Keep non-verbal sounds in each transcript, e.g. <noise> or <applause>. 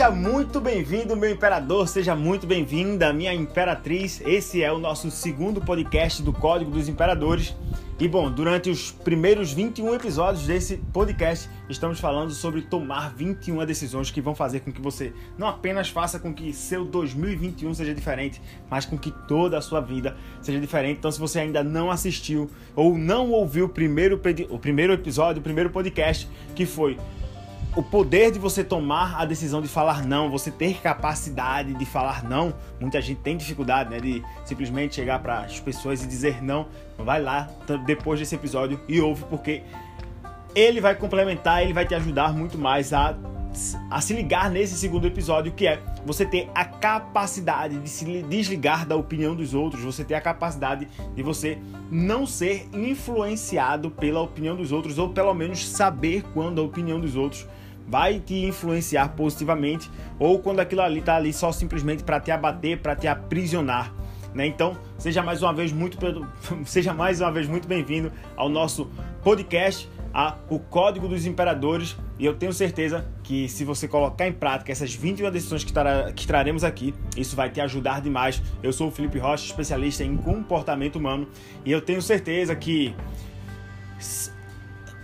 Seja muito bem-vindo, meu imperador, seja muito bem-vinda, minha imperatriz. Esse é o nosso segundo podcast do Código dos Imperadores. E bom, durante os primeiros 21 episódios desse podcast, estamos falando sobre tomar 21 decisões que vão fazer com que você não apenas faça com que seu 2021 seja diferente, mas com que toda a sua vida seja diferente. Então, se você ainda não assistiu ou não ouviu o primeiro, o primeiro episódio, o primeiro podcast, que foi o poder de você tomar a decisão de falar não, você ter capacidade de falar não. Muita gente tem dificuldade, né, de simplesmente chegar para as pessoas e dizer não. Vai lá depois desse episódio e ouve porque ele vai complementar, ele vai te ajudar muito mais a a se ligar nesse segundo episódio, que é você ter a capacidade de se desligar da opinião dos outros, você ter a capacidade de você não ser influenciado pela opinião dos outros, ou pelo menos saber quando a opinião dos outros vai te influenciar positivamente ou quando aquilo ali está ali só simplesmente para te abater, para te aprisionar. Né? Então, seja mais uma vez muito <laughs> seja mais uma vez muito bem-vindo ao nosso podcast, a o Código dos Imperadores, e eu tenho certeza que se você colocar em prática essas 21 decisões que, tra que traremos aqui, isso vai te ajudar demais. Eu sou o Felipe Rocha, especialista em comportamento humano, e eu tenho certeza que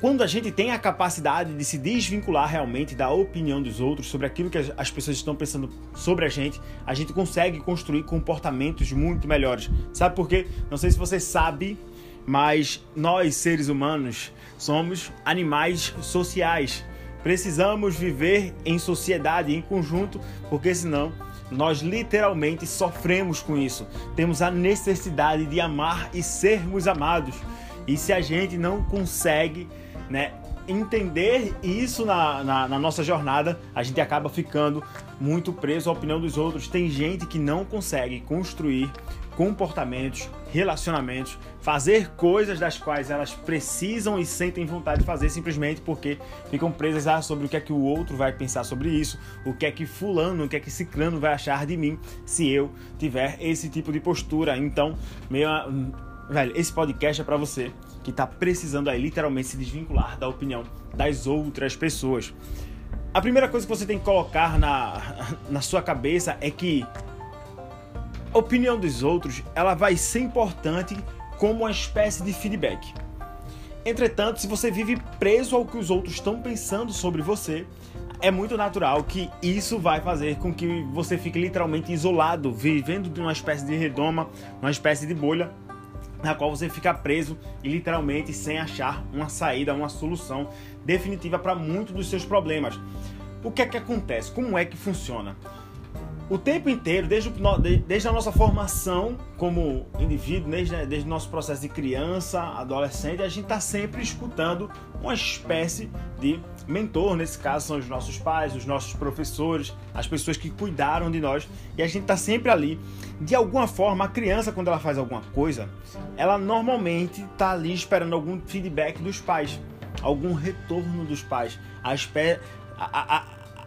quando a gente tem a capacidade de se desvincular realmente da opinião dos outros sobre aquilo que as pessoas estão pensando sobre a gente, a gente consegue construir comportamentos muito melhores. Sabe por quê? Não sei se você sabe, mas nós, seres humanos, somos animais sociais. Precisamos viver em sociedade, em conjunto, porque senão nós literalmente sofremos com isso. Temos a necessidade de amar e sermos amados. E se a gente não consegue né, entender isso na, na, na, nossa jornada, a gente acaba ficando muito preso à opinião dos outros. Tem gente que não consegue construir comportamentos, relacionamentos, fazer coisas das quais elas precisam e sentem vontade de fazer simplesmente porque ficam presas a sobre o que é que o outro vai pensar sobre isso, o que é que fulano, o que é que ciclano vai achar de mim se eu tiver esse tipo de postura. Então, meio, velho, esse podcast é para você que está precisando aí literalmente se desvincular da opinião das outras pessoas. A primeira coisa que você tem que colocar na, <laughs> na sua cabeça é que a opinião dos outros ela vai ser importante como uma espécie de feedback. Entretanto, se você vive preso ao que os outros estão pensando sobre você, é muito natural que isso vai fazer com que você fique literalmente isolado, vivendo de uma espécie de redoma, uma espécie de bolha na qual você fica preso e literalmente sem achar uma saída, uma solução definitiva para muitos dos seus problemas. O que é que acontece? Como é que funciona? o tempo inteiro, desde, desde a nossa formação como indivíduo, desde, desde o nosso processo de criança, adolescente, a gente está sempre escutando uma espécie de mentor. Nesse caso, são os nossos pais, os nossos professores, as pessoas que cuidaram de nós, e a gente está sempre ali. De alguma forma, a criança, quando ela faz alguma coisa, ela normalmente está ali esperando algum feedback dos pais, algum retorno dos pais. A, espera, a, a,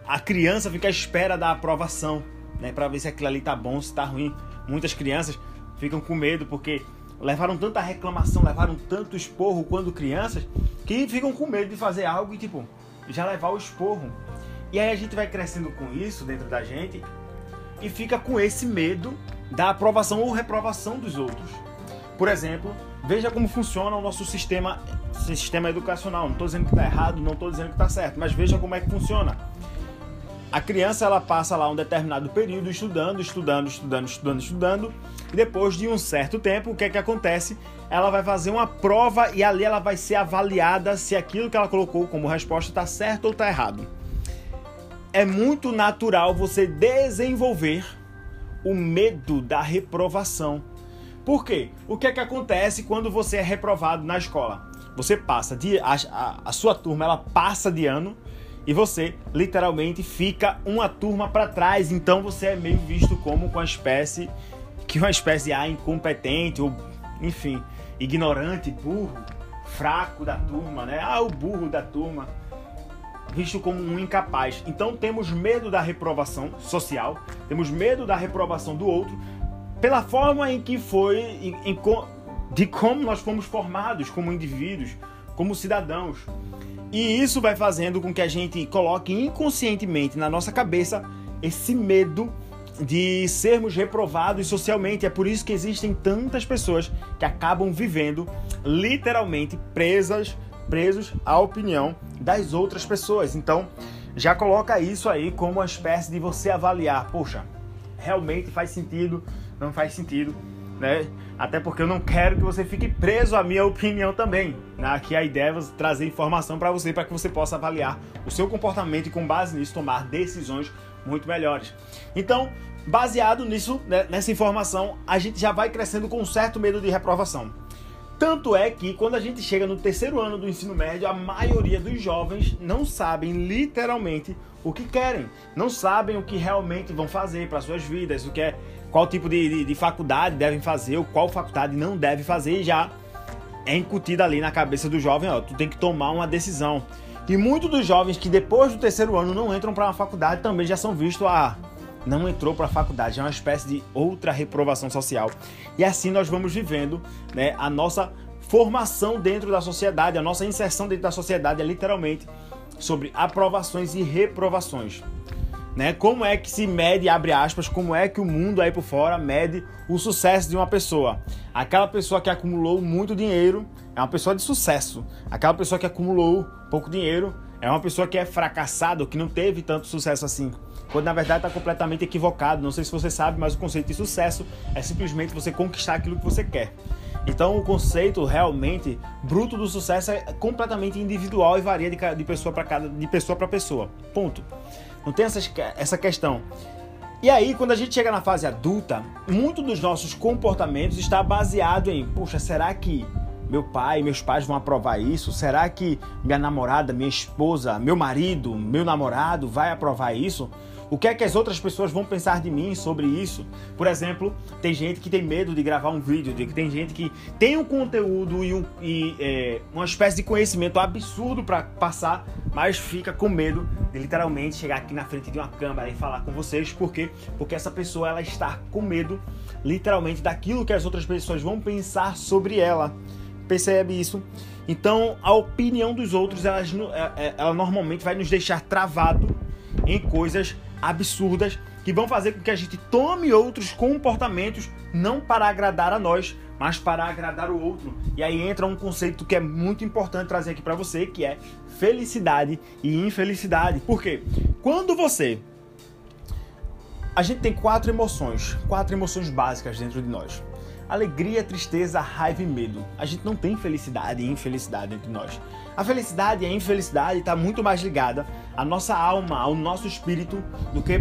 a criança fica à espera da aprovação né, para ver se aquilo ali tá bom, se tá ruim. Muitas crianças ficam com medo porque levaram tanta reclamação, levaram tanto esporro quando crianças, que ficam com medo de fazer algo e tipo, já levar o esporro. E aí a gente vai crescendo com isso dentro da gente e fica com esse medo da aprovação ou reprovação dos outros. Por exemplo, veja como funciona o nosso sistema, sistema educacional. Não estou dizendo que está errado, não estou dizendo que está certo, mas veja como é que funciona. A criança ela passa lá um determinado período estudando, estudando, estudando, estudando, estudando, e depois de um certo tempo, o que é que acontece? Ela vai fazer uma prova e ali ela vai ser avaliada se aquilo que ela colocou como resposta está certo ou está errado. É muito natural você desenvolver o medo da reprovação. Por quê? O que é que acontece quando você é reprovado na escola? Você passa de a, a, a sua turma ela passa de ano e você literalmente fica uma turma para trás. Então você é meio visto como uma espécie que uma espécie de ah, incompetente ou enfim, ignorante, burro, fraco da turma, né? Ah, o burro da turma, visto como um incapaz. Então temos medo da reprovação social, temos medo da reprovação do outro pela forma em que foi em, em, de como nós fomos formados como indivíduos, como cidadãos. E isso vai fazendo com que a gente coloque inconscientemente na nossa cabeça esse medo de sermos reprovados socialmente. É por isso que existem tantas pessoas que acabam vivendo literalmente presas, presos à opinião das outras pessoas. Então, já coloca isso aí como uma espécie de você avaliar, poxa, realmente faz sentido, não faz sentido, né? Até porque eu não quero que você fique preso à minha opinião também. Né? Aqui a ideia é trazer informação para você, para que você possa avaliar o seu comportamento e com base nisso tomar decisões muito melhores. Então, baseado nisso, né, nessa informação, a gente já vai crescendo com um certo medo de reprovação. Tanto é que quando a gente chega no terceiro ano do ensino médio, a maioria dos jovens não sabem literalmente o que querem, não sabem o que realmente vão fazer para suas vidas, o que é, qual tipo de, de, de faculdade devem fazer, ou qual faculdade não deve fazer, e já é incutida ali na cabeça do jovem, ó, tu tem que tomar uma decisão. E muitos dos jovens que depois do terceiro ano não entram para uma faculdade também já são vistos a não entrou para a faculdade, é uma espécie de outra reprovação social. E assim nós vamos vivendo né, a nossa formação dentro da sociedade, a nossa inserção dentro da sociedade é literalmente sobre aprovações e reprovações. Né? Como é que se mede, abre aspas, como é que o mundo aí por fora mede o sucesso de uma pessoa? Aquela pessoa que acumulou muito dinheiro é uma pessoa de sucesso. Aquela pessoa que acumulou pouco dinheiro é uma pessoa que é fracassada, que não teve tanto sucesso assim quando na verdade está completamente equivocado. Não sei se você sabe, mas o conceito de sucesso é simplesmente você conquistar aquilo que você quer. Então, o conceito realmente bruto do sucesso é completamente individual e varia de pessoa para cada, de pessoa para pessoa. Ponto. Não tem essa, essa questão. E aí, quando a gente chega na fase adulta, muito dos nossos comportamentos está baseado em, puxa, será que meu pai, meus pais vão aprovar isso? Será que minha namorada, minha esposa, meu marido, meu namorado vai aprovar isso? O que é que as outras pessoas vão pensar de mim sobre isso? Por exemplo, tem gente que tem medo de gravar um vídeo, tem gente que tem um conteúdo e, um, e é, uma espécie de conhecimento absurdo para passar, mas fica com medo de literalmente chegar aqui na frente de uma câmera e falar com vocês. Por quê? Porque essa pessoa ela está com medo, literalmente, daquilo que as outras pessoas vão pensar sobre ela. Percebe isso? Então, a opinião dos outros, ela, é, é, ela normalmente vai nos deixar travado em coisas absurdas que vão fazer com que a gente tome outros comportamentos não para agradar a nós, mas para agradar o outro. E aí entra um conceito que é muito importante trazer aqui para você, que é felicidade e infelicidade. Por quê? Quando você a gente tem quatro emoções, quatro emoções básicas dentro de nós alegria, tristeza, raiva e medo. A gente não tem felicidade e infelicidade entre nós. A felicidade e a infelicidade está muito mais ligada à nossa alma, ao nosso espírito, do que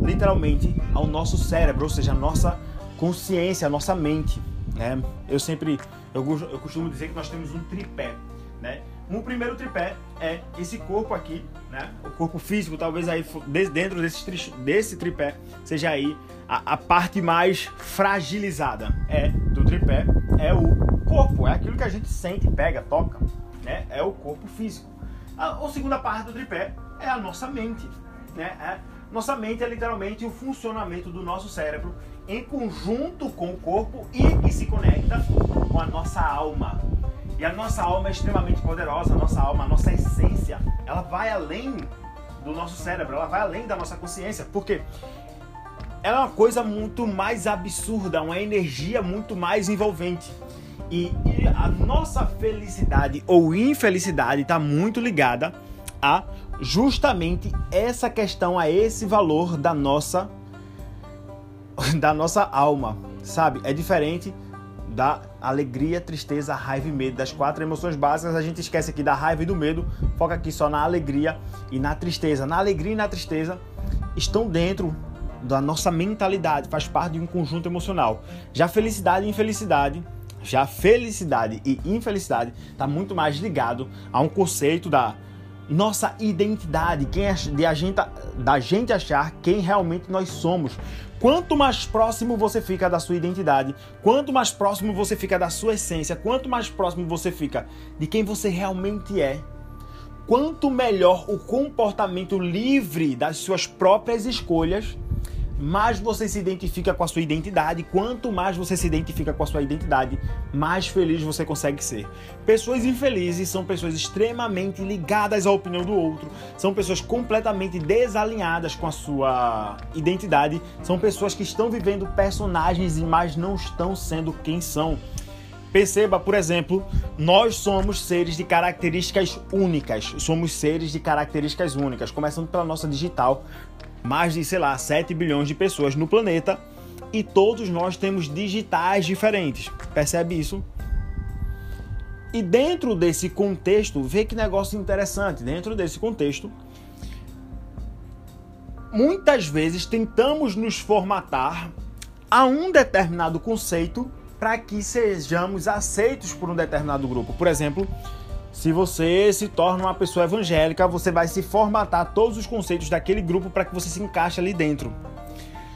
literalmente ao nosso cérebro, ou seja, à nossa consciência, à nossa mente. Né? Eu sempre, eu, eu costumo dizer que nós temos um tripé. Né? Um primeiro tripé é esse corpo aqui, né? O corpo físico, talvez aí dentro desse, desse tripé seja aí a, a parte mais fragilizada é do tripé é o corpo, é aquilo que a gente sente, pega, toca, né? É o corpo físico. A, a segunda parte do tripé é a nossa mente, né? É, nossa mente é literalmente o funcionamento do nosso cérebro em conjunto com o corpo e que se conecta com a nossa alma, e a nossa alma é extremamente poderosa, a nossa alma, a nossa essência, ela vai além do nosso cérebro, ela vai além da nossa consciência. Porque ela é uma coisa muito mais absurda, uma energia muito mais envolvente. E, e a nossa felicidade ou infelicidade está muito ligada a justamente essa questão, a esse valor da nossa da nossa alma, sabe? É diferente da alegria, tristeza, raiva e medo. Das quatro emoções básicas, a gente esquece aqui da raiva e do medo, foca aqui só na alegria e na tristeza. Na alegria e na tristeza estão dentro da nossa mentalidade, faz parte de um conjunto emocional. Já felicidade e infelicidade, já felicidade e infelicidade está muito mais ligado a um conceito da nossa identidade, quem é, de a gente, da gente achar quem realmente nós somos. Quanto mais próximo você fica da sua identidade, quanto mais próximo você fica da sua essência, quanto mais próximo você fica de quem você realmente é, quanto melhor o comportamento livre das suas próprias escolhas, mais você se identifica com a sua identidade. Quanto mais você se identifica com a sua identidade, mais feliz você consegue ser. Pessoas infelizes são pessoas extremamente ligadas à opinião do outro, são pessoas completamente desalinhadas com a sua identidade, são pessoas que estão vivendo personagens mas não estão sendo quem são. Perceba, por exemplo, nós somos seres de características únicas. Somos seres de características únicas, começando pela nossa digital. Mais de, sei lá, 7 bilhões de pessoas no planeta e todos nós temos digitais diferentes. Percebe isso? E dentro desse contexto, vê que negócio interessante. Dentro desse contexto, muitas vezes tentamos nos formatar a um determinado conceito para que sejamos aceitos por um determinado grupo. Por exemplo, se você se torna uma pessoa evangélica, você vai se formatar todos os conceitos daquele grupo para que você se encaixe ali dentro.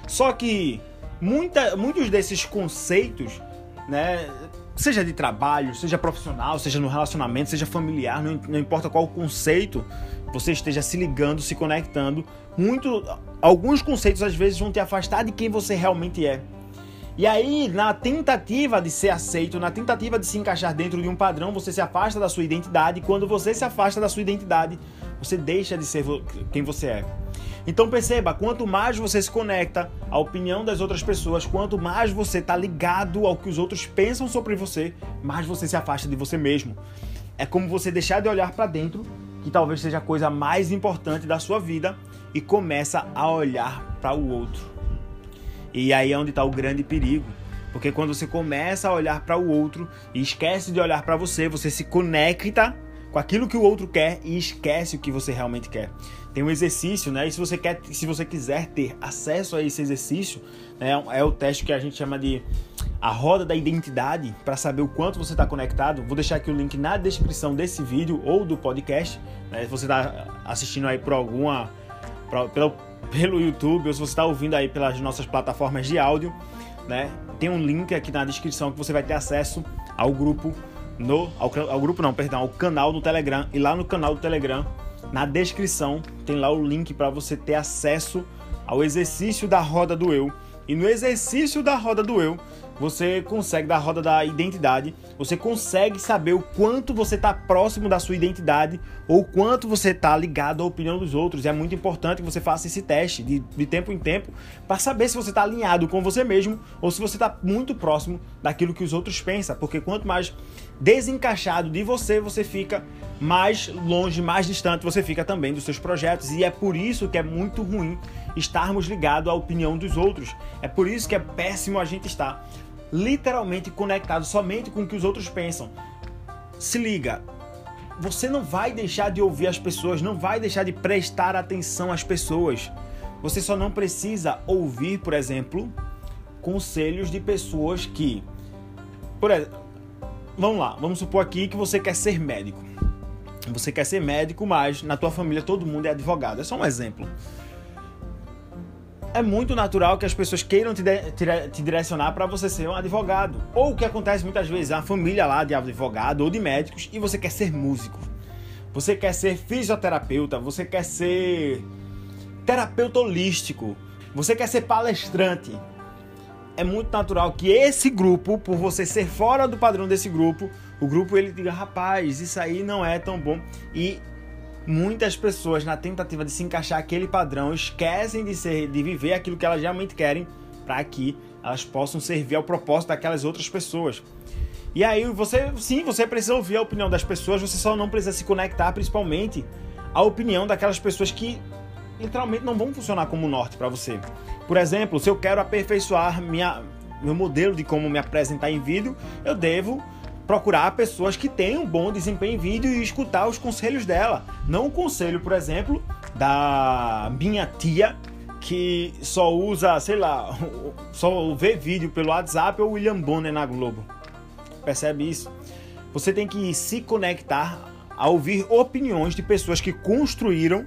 Só que muita, muitos desses conceitos, né, seja de trabalho, seja profissional, seja no relacionamento, seja familiar, não, não importa qual conceito você esteja se ligando, se conectando, muito, alguns conceitos às vezes vão te afastar de quem você realmente é. E aí, na tentativa de ser aceito, na tentativa de se encaixar dentro de um padrão, você se afasta da sua identidade. E quando você se afasta da sua identidade, você deixa de ser quem você é. Então perceba, quanto mais você se conecta à opinião das outras pessoas, quanto mais você está ligado ao que os outros pensam sobre você, mais você se afasta de você mesmo. É como você deixar de olhar para dentro, que talvez seja a coisa mais importante da sua vida, e começa a olhar para o outro. E aí é onde está o grande perigo. Porque quando você começa a olhar para o outro e esquece de olhar para você, você se conecta com aquilo que o outro quer e esquece o que você realmente quer. Tem um exercício, né? E se você quer, se você quiser ter acesso a esse exercício, né, é o teste que a gente chama de a roda da identidade para saber o quanto você está conectado. Vou deixar aqui o link na descrição desse vídeo ou do podcast. Né? Se você está assistindo aí por alguma, por, pelo, pelo YouTube ou se você está ouvindo aí pelas nossas plataformas de áudio, né? Tem um link aqui na descrição que você vai ter acesso ao grupo no ao, ao grupo não, perdão, ao canal do Telegram e lá no canal do Telegram, na descrição tem lá o link para você ter acesso ao exercício da roda do eu. E no exercício da roda do eu, você consegue, da roda da identidade, você consegue saber o quanto você está próximo da sua identidade ou quanto você está ligado à opinião dos outros. E é muito importante que você faça esse teste de, de tempo em tempo para saber se você está alinhado com você mesmo ou se você está muito próximo daquilo que os outros pensam. Porque quanto mais desencaixado de você você fica, mais longe, mais distante você fica também dos seus projetos. E é por isso que é muito ruim estarmos ligados à opinião dos outros. É por isso que é péssimo a gente estar literalmente conectado somente com o que os outros pensam. Se liga, você não vai deixar de ouvir as pessoas, não vai deixar de prestar atenção às pessoas. Você só não precisa ouvir, por exemplo, conselhos de pessoas que. Por exemplo, vamos lá, vamos supor aqui que você quer ser médico. Você quer ser médico, mas na tua família todo mundo é advogado. É só um exemplo é muito natural que as pessoas queiram te, de, te, te direcionar para você ser um advogado. Ou o que acontece muitas vezes, uma família lá de advogado ou de médicos e você quer ser músico. Você quer ser fisioterapeuta, você quer ser terapeuta holístico, você quer ser palestrante. É muito natural que esse grupo, por você ser fora do padrão desse grupo, o grupo ele diga, rapaz, isso aí não é tão bom. E muitas pessoas, na tentativa de se encaixar aquele padrão, esquecem de, ser, de viver aquilo que elas realmente querem para que elas possam servir ao propósito daquelas outras pessoas. E aí você, sim, você precisa ouvir a opinião das pessoas, você só não precisa se conectar principalmente à opinião daquelas pessoas que literalmente não vão funcionar como norte para você. Por exemplo, se eu quero aperfeiçoar minha, meu modelo de como me apresentar em vídeo, eu devo procurar pessoas que tenham um bom desempenho em vídeo e escutar os conselhos dela. Não o conselho, por exemplo, da minha tia que só usa, sei lá, <laughs> só vê vídeo pelo WhatsApp ou William Bonner na Globo. Percebe isso? Você tem que se conectar a ouvir opiniões de pessoas que construíram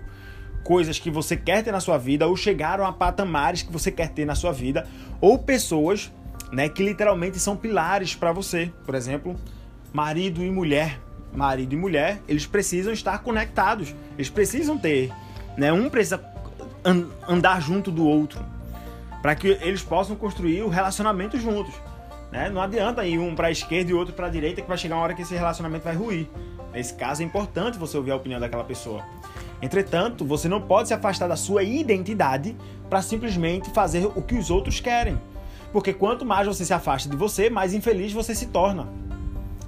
coisas que você quer ter na sua vida ou chegaram a patamares que você quer ter na sua vida ou pessoas né, que literalmente são pilares para você. Por exemplo, marido e mulher. Marido e mulher, eles precisam estar conectados. Eles precisam ter, né? Um precisa andar junto do outro. para que eles possam construir o relacionamento juntos. Né? Não adianta ir um para a esquerda e outro para a direita que vai chegar uma hora que esse relacionamento vai ruir. Nesse caso é importante você ouvir a opinião daquela pessoa. Entretanto, você não pode se afastar da sua identidade para simplesmente fazer o que os outros querem. Porque quanto mais você se afasta de você, mais infeliz você se torna.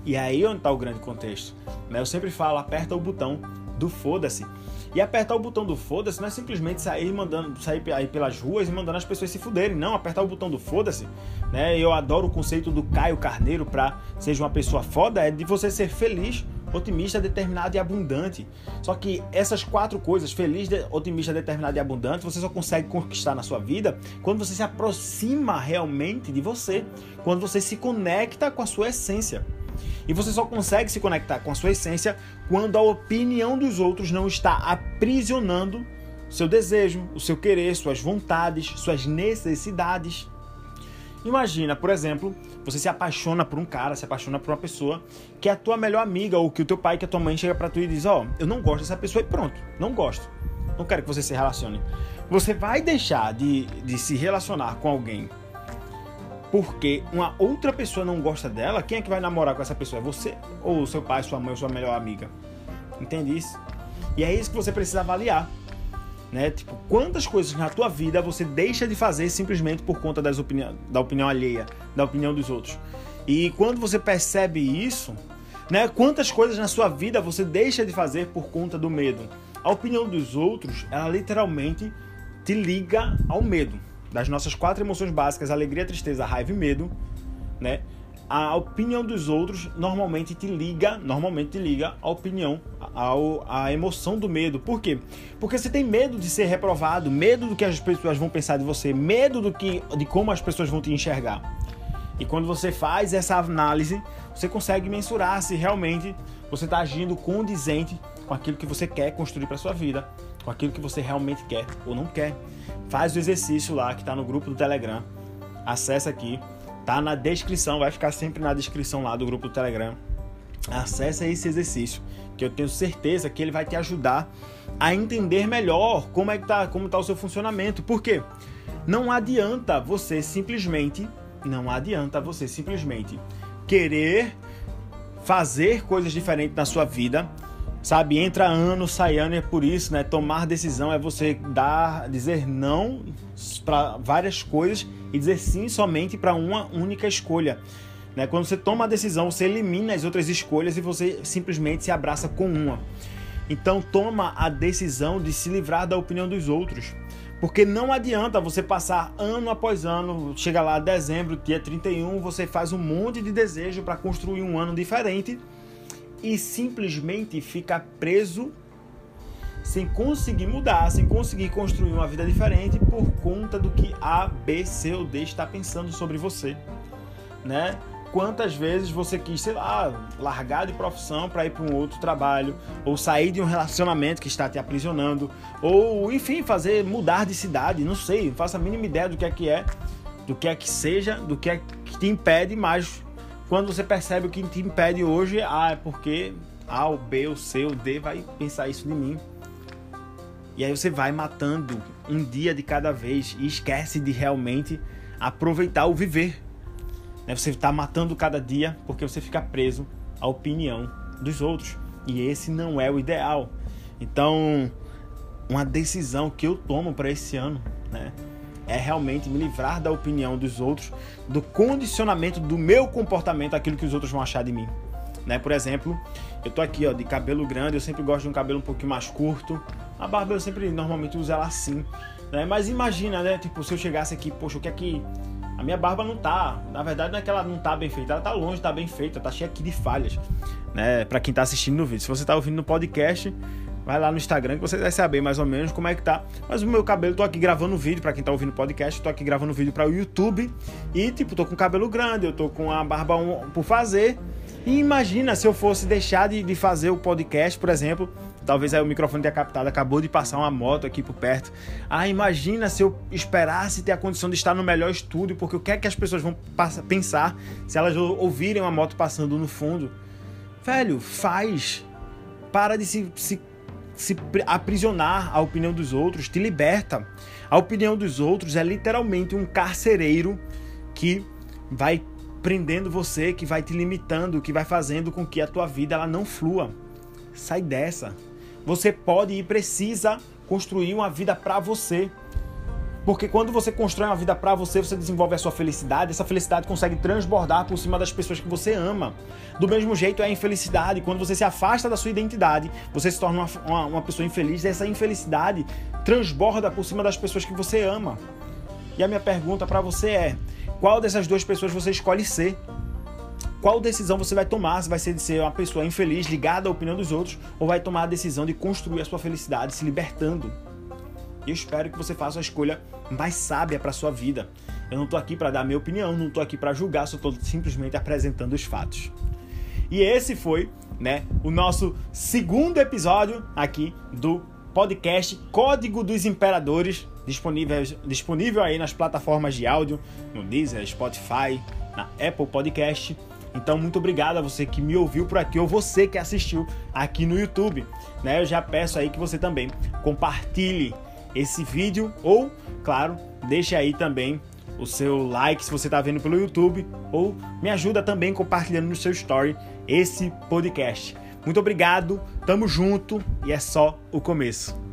E é aí onde está o grande contexto. Né? Eu sempre falo, aperta o botão do foda-se. E apertar o botão do foda-se não é simplesmente sair mandando sair aí pelas ruas e mandando as pessoas se fuderem, não, apertar o botão do foda-se, né? Eu adoro o conceito do Caio Carneiro para seja uma pessoa foda é de você ser feliz, otimista, determinado e abundante. Só que essas quatro coisas, feliz, otimista, determinado e abundante, você só consegue conquistar na sua vida quando você se aproxima realmente de você, quando você se conecta com a sua essência. E você só consegue se conectar com a sua essência quando a opinião dos outros não está aprisionando seu desejo, o seu querer, suas vontades, suas necessidades. Imagina, por exemplo, você se apaixona por um cara, se apaixona por uma pessoa que é a tua melhor amiga ou que o teu pai, que a tua mãe chega para tu e diz: "Ó, oh, eu não gosto dessa pessoa" e pronto, não gosto. Não quero que você se relacione. Você vai deixar de, de se relacionar com alguém porque uma outra pessoa não gosta dela, quem é que vai namorar com essa pessoa? É você ou seu pai, sua mãe, sua melhor amiga? Entende isso? E é isso que você precisa avaliar. Né? Tipo, quantas coisas na tua vida você deixa de fazer simplesmente por conta das opinião, da opinião alheia, da opinião dos outros. E quando você percebe isso, né? Quantas coisas na sua vida você deixa de fazer por conta do medo? A opinião dos outros, ela literalmente te liga ao medo das nossas quatro emoções básicas, alegria, tristeza, raiva e medo, né? A opinião dos outros normalmente te liga, normalmente te liga a opinião, ao, a emoção do medo. Por quê? Porque você tem medo de ser reprovado, medo do que as pessoas vão pensar de você, medo do que, de como as pessoas vão te enxergar. E quando você faz essa análise, você consegue mensurar se realmente você está agindo condizente com aquilo que você quer construir para sua vida, com aquilo que você realmente quer ou não quer. Faz o exercício lá que está no grupo do Telegram. Acesse aqui, tá na descrição, vai ficar sempre na descrição lá do grupo do Telegram. Acesse esse exercício, que eu tenho certeza que ele vai te ajudar a entender melhor como é que tá, como tá o seu funcionamento. Por quê? Não adianta você simplesmente, não adianta você simplesmente querer fazer coisas diferentes na sua vida Sabe, entra ano, sai ano, é por isso, né? Tomar decisão é você dar, dizer não para várias coisas e dizer sim somente para uma única escolha. Né? Quando você toma a decisão, você elimina as outras escolhas e você simplesmente se abraça com uma. Então toma a decisão de se livrar da opinião dos outros. Porque não adianta você passar ano após ano, chega lá dezembro, dia 31, você faz um monte de desejo para construir um ano diferente e simplesmente fica preso sem conseguir mudar, sem conseguir construir uma vida diferente por conta do que A, B, C ou D está pensando sobre você, né? Quantas vezes você quis, sei lá, largar de profissão para ir para um outro trabalho, ou sair de um relacionamento que está te aprisionando, ou enfim, fazer mudar de cidade, não sei, não a mínima ideia do que é que é, do que é que seja, do que é que te impede, mas quando você percebe o que te impede hoje, ah, é porque A, B, C, o D vai pensar isso de mim. E aí você vai matando um dia de cada vez e esquece de realmente aproveitar o viver. Né? Você está matando cada dia porque você fica preso à opinião dos outros. E esse não é o ideal. Então, uma decisão que eu tomo para esse ano, né? é realmente me livrar da opinião dos outros, do condicionamento do meu comportamento, aquilo que os outros vão achar de mim. Né? Por exemplo, eu tô aqui ó, de cabelo grande, eu sempre gosto de um cabelo um pouquinho mais curto. A barba eu sempre normalmente uso ela assim. Né? Mas imagina, né? Tipo, se eu chegasse aqui, poxa, o que é que. A minha barba não tá. Na verdade, não é que ela não tá bem feita, ela tá longe, tá bem feita, tá cheia aqui de falhas. Né? Pra quem tá assistindo no vídeo. Se você tá ouvindo no podcast, Vai lá no Instagram que você vai saber mais ou menos como é que tá. Mas o meu cabelo, tô aqui gravando vídeo para quem tá ouvindo podcast, tô aqui gravando vídeo para o YouTube e tipo, tô com cabelo grande, eu tô com a barba por fazer. E imagina se eu fosse deixar de, de fazer o podcast, por exemplo, talvez aí o microfone tenha captado, acabou de passar uma moto aqui por perto. Ah, imagina se eu esperasse ter a condição de estar no melhor estúdio, porque o que é que as pessoas vão pensar se elas ouvirem uma moto passando no fundo? Velho, faz. Para de se, se se aprisionar à opinião dos outros te liberta. A opinião dos outros é literalmente um carcereiro que vai prendendo você, que vai te limitando, que vai fazendo com que a tua vida ela não flua. Sai dessa. Você pode e precisa construir uma vida para você. Porque quando você constrói uma vida para você, você desenvolve a sua felicidade, essa felicidade consegue transbordar por cima das pessoas que você ama. Do mesmo jeito é a infelicidade, quando você se afasta da sua identidade, você se torna uma, uma, uma pessoa infeliz, essa infelicidade transborda por cima das pessoas que você ama. E a minha pergunta para você é: qual dessas duas pessoas você escolhe ser? Qual decisão você vai tomar? Se vai ser de ser uma pessoa infeliz, ligada à opinião dos outros, ou vai tomar a decisão de construir a sua felicidade, se libertando? E eu espero que você faça a escolha mais sábia para sua vida. Eu não estou aqui para dar minha opinião, não estou aqui para julgar, só estou simplesmente apresentando os fatos. E esse foi, né, o nosso segundo episódio aqui do podcast Código dos Imperadores, disponível, disponível aí nas plataformas de áudio, no Deezer, Spotify, na Apple Podcast. Então, muito obrigado a você que me ouviu por aqui ou você que assistiu aqui no YouTube. Né? Eu já peço aí que você também compartilhe esse vídeo ou, claro, deixe aí também o seu like se você está vendo pelo YouTube ou me ajuda também compartilhando no seu story esse podcast. Muito obrigado, tamo junto e é só o começo.